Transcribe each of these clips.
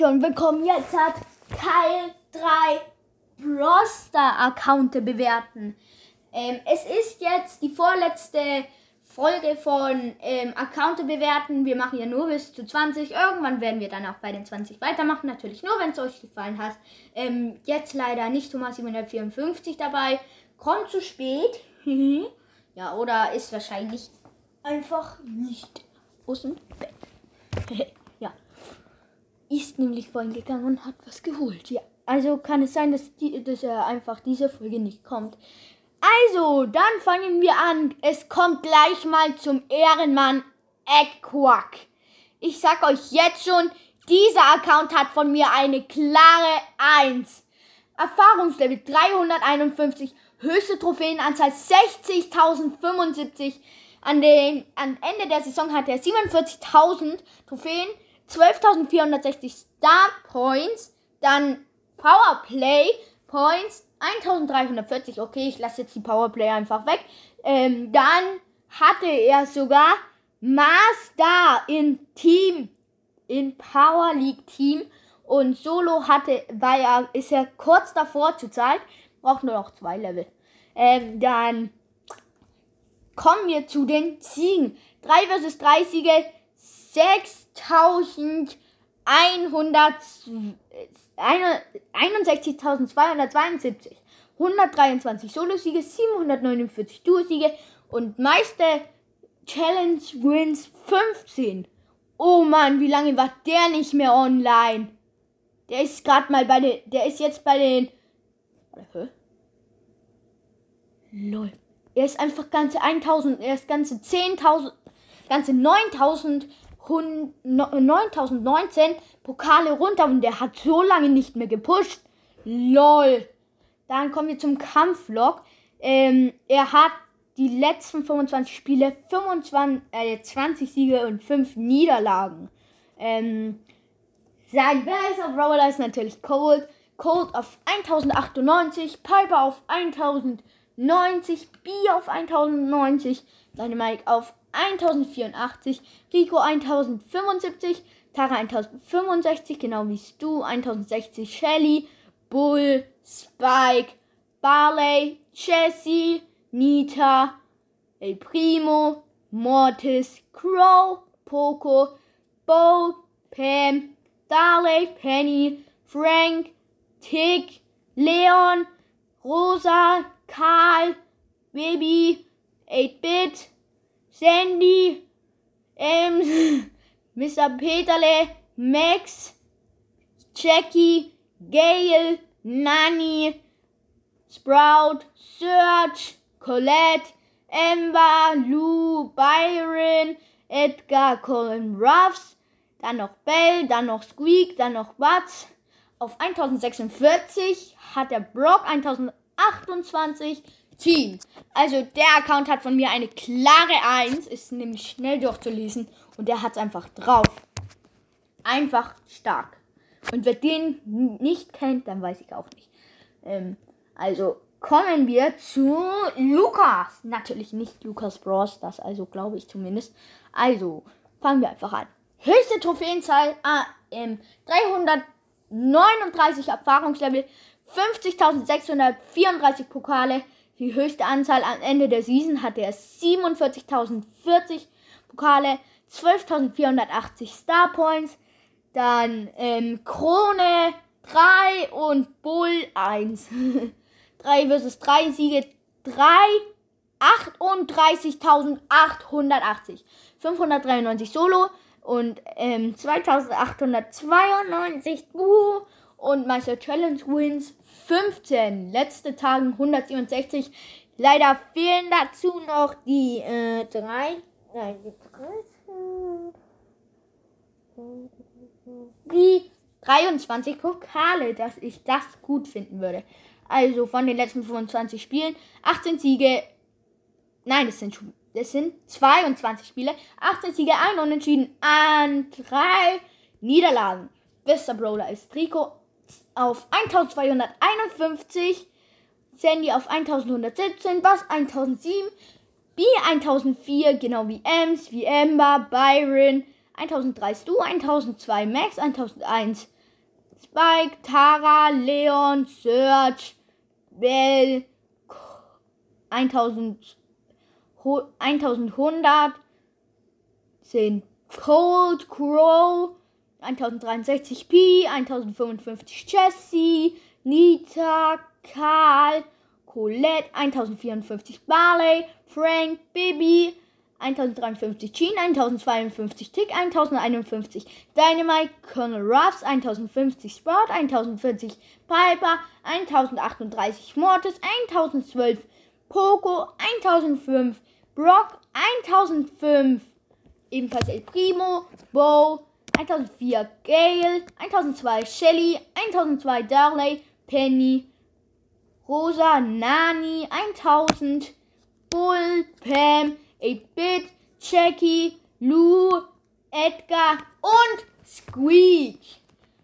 Leute und willkommen jetzt hat Teil 3 Broster Account bewerten. Ähm, es ist jetzt die vorletzte Folge von ähm, Account bewerten. Wir machen ja nur bis zu 20. Irgendwann werden wir dann auch bei den 20 weitermachen. Natürlich nur, wenn es euch gefallen hat. Ähm, jetzt leider nicht Thomas 754 dabei. Kommt zu spät. ja, oder ist wahrscheinlich einfach nicht aus dem Bett. Ist nämlich vorhin gegangen und hat was geholt. Ja. Also kann es sein, dass, die, dass er einfach diese Folge nicht kommt. Also, dann fangen wir an. Es kommt gleich mal zum Ehrenmann Eggquack. Ich sag euch jetzt schon, dieser Account hat von mir eine klare 1. Erfahrungslevel 351, höchste Trophäenanzahl 60.075. An am Ende der Saison hat er 47.000 Trophäen, 12.460 Star Points, dann Powerplay Points 1340. Okay, ich lasse jetzt die Powerplay einfach weg. Ähm, dann hatte er sogar Master in Team, in Power League Team und Solo hatte, war er, ist er kurz davor zu Zeit, braucht nur noch zwei Level. Ähm, dann kommen wir zu den Siegen. 3 versus 3 Siege, 61.272. 123 Solo-Siege, 749 Duo-Siege und meiste Challenge Wins 15. Oh Mann, wie lange war der nicht mehr online? Der ist gerade mal bei den, der ist jetzt bei den, hä? Lol. Er ist einfach ganze 1000, er ist ganze 10.000, ganze 9000, 9019 Pokale runter und der hat so lange nicht mehr gepusht. Lol. Dann kommen wir zum Kampflog. Ähm, er hat die letzten 25 Spiele 25, äh, 20 Siege und 5 Niederlagen. Ähm, sein bester Brawler ist natürlich Cold. Cold auf 1098, Piper auf 1090, B auf 1090, Dynamite auf 1084, Rico 1075, Tara 1065, genau wie Stu 1060, Shelly, Bull, Spike, Barley, Jesse, Nita, El Primo, Mortis, Crow, Poco, Bo, Pam, Darley, Penny, Frank, Tick, Leon, Rosa, Karl, Baby, 8-Bit, Sandy, Ems, Mr. Peterle, Max, Jackie, Gail, Nani, Sprout, Serge, Colette, Amber, Lou, Byron, Edgar, Colin Ruffs, dann noch Bell, dann noch Squeak, dann noch Butts. Auf 1046 hat der Brock 1028 Team. Also der Account hat von mir eine klare 1, ist nämlich schnell durchzulesen und der hat es einfach drauf. Einfach stark. Und wer den nicht kennt, dann weiß ich auch nicht. Ähm, also kommen wir zu Lukas. Natürlich nicht Lukas Bros, das also glaube ich zumindest. Also fangen wir einfach an. Höchste Trophäenzahl ah, ähm, 339 Erfahrungslevel, 50.634 Pokale. Die höchste Anzahl am Ende der Season hatte er 47.040 Pokale, 12.480 Star Points, dann ähm, Krone 3 und Bull 1. 3 versus 3 Siege 3 38.880. 593 Solo und ähm, 2892 Duo und Meister Challenge Wins 15. Letzte Tagen 167. Leider fehlen dazu noch die äh, 3. Nein, die 3. Die 23 Pokale, dass ich das gut finden würde. Also von den letzten 25 Spielen 18 Siege. Nein, das sind das sind 22 Spiele, 18 Siege, ein Unentschieden an drei Niederlagen. Bester Brawler ist Rico auf 1251, Sandy auf 1117, Bass 1007, B 1004, genau wie Ems, wie Amber, Byron, 1003 Stu, 1002 Max, 1001 Spike, Tara, Leon, Search, Bell, 1000, 1100 sind Cold, Crow, 1063p, 1055 Jesse, Nita, Karl, Colette, 1054 Barley, Frank, Bibi, 1053 Jean, 1052 Tick, 1051 Dynamite, Colonel Ruffs, 1050 Sprout, 1040 Piper, 1038 Mortis, 1012 Poco, 1005 Brock, 1005 ebenfalls El Primo, Bo, 1004 Gale, 1002 Shelly, 1002 Darley, Penny, Rosa, Nani, 1000 Bull, Pam, 8-Bit, Jackie, Lou, Edgar und Squeak.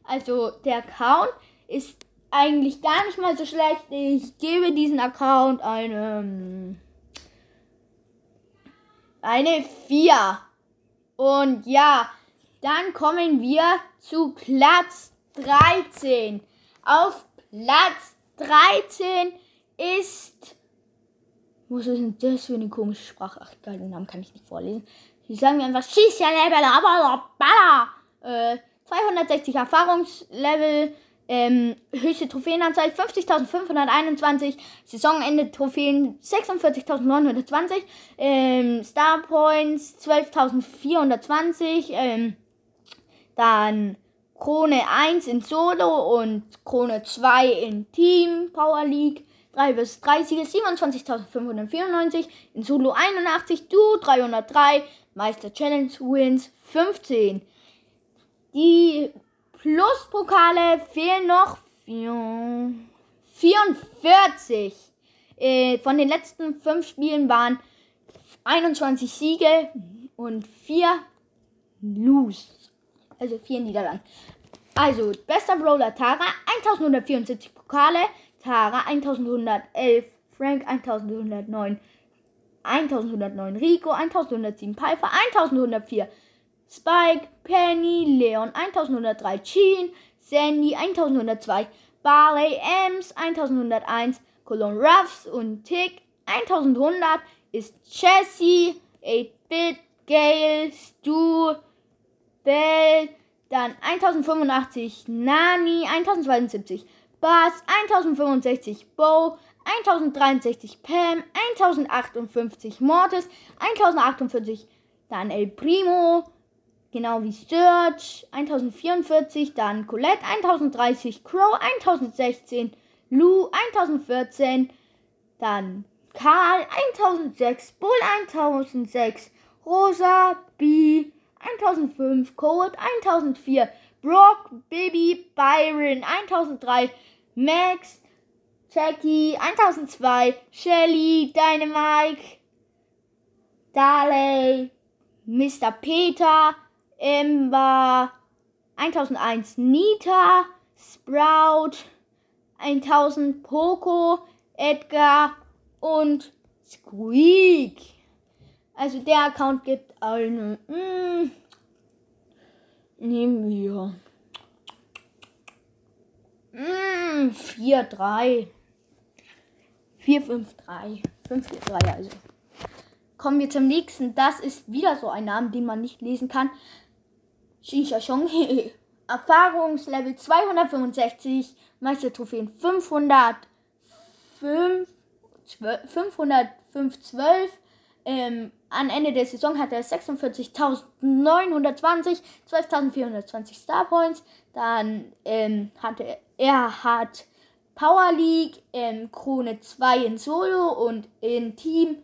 Also der Account ist eigentlich gar nicht mal so schlecht. Ich gebe diesen Account eine, eine 4. Und ja, dann kommen wir zu Platz 13. Auf Platz 13 ist was ist denn das für eine komische Sprache? Ach, egal, den Namen kann ich nicht vorlesen. Die sagen mir einfach, schieß ja äh, 260 Erfahrungslevel, ähm, höchste Trophäenanzahl 50.521, Saisonende Trophäen 46.920, ähm, Star Points 12.420, ähm, dann Krone 1 in Solo und Krone 2 in Team Power League. 3 bis 30 27.594, in Solo 81, Du 303, Meister Challenge Wins 15. Die Pluspokale fehlen noch 44. Äh, von den letzten 5 Spielen waren 21 Siege und 4 Lose. Also 4 Niederlagen. Also, bester Brawler Tara, 1174 Pokale, Tara 1111, Frank 1109, 1109 Rico, 1107 Piper, 1104 Spike, Penny, Leon 1103, Jean, Sandy 1102, Barley, Ems 1101, Cologne Ruffs und Tick 1100 ist Jessie, 8-Bit, Gale, Stu, Bell, dann 1085 Nani, 1072 Bass, 1065 Bo, 1063 Pam, 1058 Mortis, 1048 dann El Primo, genau wie Sturge, 1044, dann Colette, 1030 Crow, 1016 Lou, 1014, dann Karl, 1006 Bull, 1006 Rosa, B, 1005 Code, 1004 Brock, Baby, Byron, 1003 Max, Jackie, 1002, Shelly, Dynamite, Darley, Mr. Peter, Ember, 1001 Nita, Sprout, 1000 Poco, Edgar und Squeak. Also der Account gibt eine. Mm, nehmen wir. 4, 3. 4, 5, 3. 5, 4, 3 also. Kommen wir zum nächsten. Das ist wieder so ein Name, den man nicht lesen kann. Shishashong. Erfahrungslevel 265. Meistertrophäen 500. 5, 512. Ähm, an Ende der Saison hat er 46.920, 12.420 Star Points. Dann ähm, hatte er er hat Power League, ähm, Krone 2 in Solo und in Team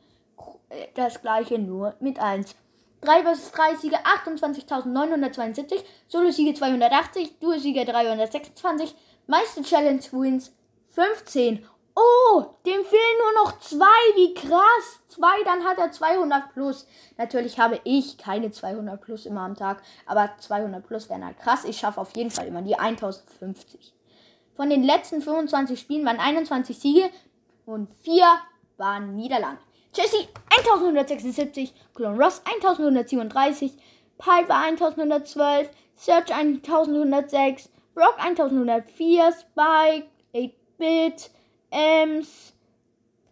äh, das gleiche nur mit 1. 3 vs 3 Siege 28.972, Solo-Siege 280, Duo-Siege 326, Meister Challenge Wins 15. Oh, dem fehlen nur noch zwei. Wie krass. Zwei, dann hat er 200 plus. Natürlich habe ich keine 200 plus immer am Tag, aber 200 plus wären halt krass. Ich schaffe auf jeden Fall immer die 1050. Von den letzten 25 Spielen waren 21 Siege und 4 waren Niederlagen. Jesse 1176, Clone Ross 1137, Piper 1112, Search 1106, Brock 1104, Spike, 8-Bit, Ems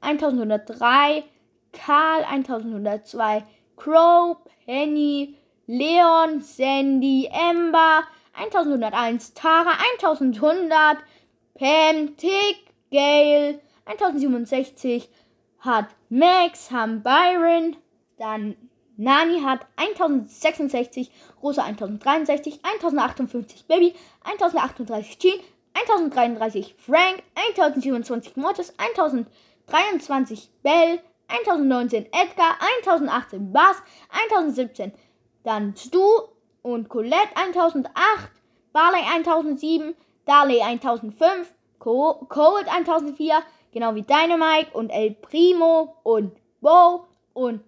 1103, Karl 1102, Crow, Penny, Leon, Sandy, Ember 1101, Tara 1100, Pam, Tick, Gail 1067 hat Max, haben Byron, dann Nani hat 1066, Rosa 1063, 1058 Baby, 1038 Jean, 1033 Frank, 1027 Mortis, 1023 Bell, 1019 Edgar, 1018 Bass, 1017 dann Stu und Colette 1008, Barley 1007, Darley 1005, Cold 1004, genau wie Dynamite und El Primo und Bo und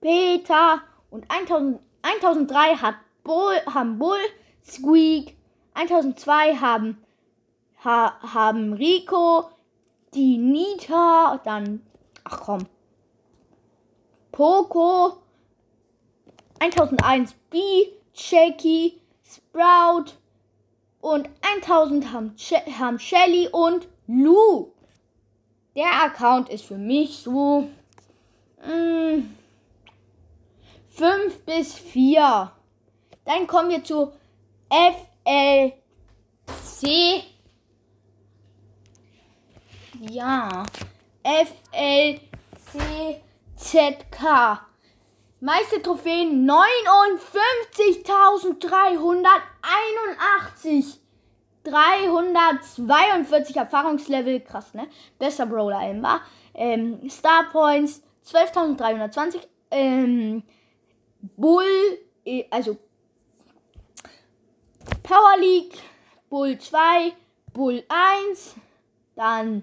Peter und 1000, 1003 hat Bull, haben Bull, Squeak, 1002 haben, ha, haben Rico, die Nita, dann, ach komm, Poco, 1001 B, Shaky, Sprout und 1000 haben, haben Shelly und Lou. Der Account ist für mich so mh, mm, 5 bis 4. Dann kommen wir zu FLC. Ja, FLCZK. Meiste Trophäen 59.381. 342 Erfahrungslevel, krass, ne? Besser Brawler immer. Ähm, Star Points 12.320. Ähm, Bull, äh, also Power League, Bull 2, Bull 1, dann,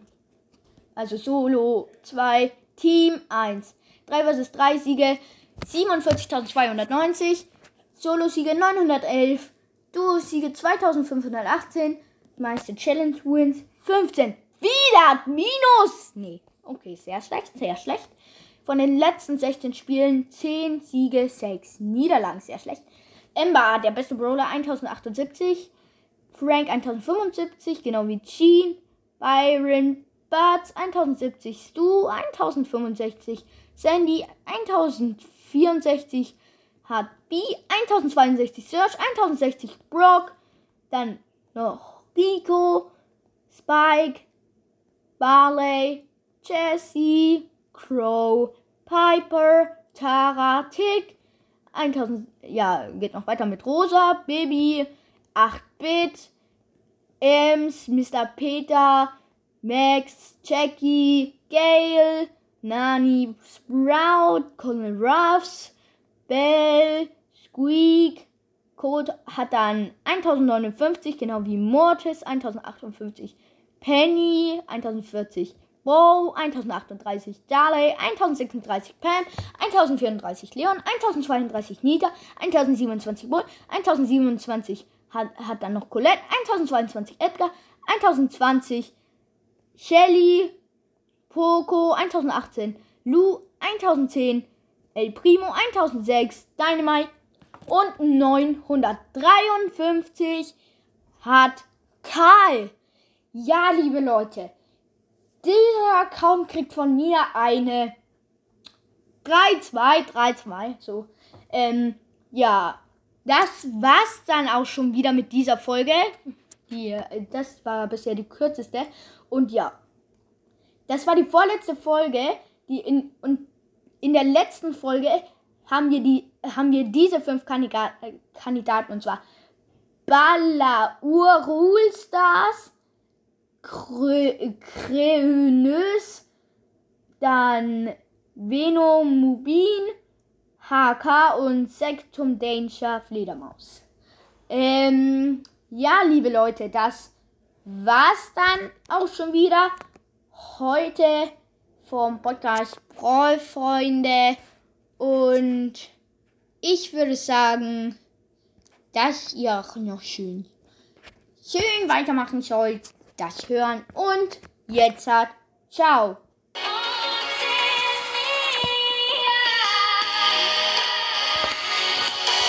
also Solo 2, Team 1. 3 vs 3 Siege 47.290, Solo-Siege 911, Duo-Siege 2518, meiste Challenge-Wins 15. Wieder Minus! Nee, okay, sehr schlecht, sehr schlecht. Von den letzten 16 Spielen 10 Siege, 6 Niederlagen, sehr schlecht. Ember, der beste Brawler, 1078. Frank 1075, genau wie Jean. Byron, Butts 1070, Stu 1065, Sandy 1064, hat B 1062, Search 1060, Brock, dann noch Rico, Spike, Barley, Jesse, Crow, Piper, Tara, Tick, 1000, ja, geht noch weiter mit Rosa, Baby, 8-Bit, Ems, Mr. Peter, Max, Jackie, Gail, Nani, Sprout, Colonel Ruffs, Bell, Squeak, Code hat dann 1059, genau wie Mortis, 1058, Penny, 1040, Bo, 1038 Darley, 1036 Pam, 1034 Leon, 1032 Nita, 1027 Bull, 1027 hat, hat dann noch Colette, 1022 Edgar, 1020 Shelly, Poco, 1018 Lou, 1010 El Primo, 1006 Dynamite und 953 hat Karl. Ja, liebe Leute, dieser Account kriegt von mir eine 3-2, 3-2, so. Ähm, ja, das war's dann auch schon wieder mit dieser Folge. Die, das war bisher die kürzeste. Und ja, das war die vorletzte Folge. Die in, und in der letzten Folge haben wir, die, haben wir diese fünf Kandidaten, Kandidaten und zwar Balla Urulstars, Kreunös, dann Venomubin, HK und Sectum Danger Fledermaus. Ähm, ja, liebe Leute, das war's dann auch schon wieder heute vom Podcast Freunde und ich würde sagen, dass ihr auch noch schön schön weitermachen sollt das hören und jetzt hat ciao.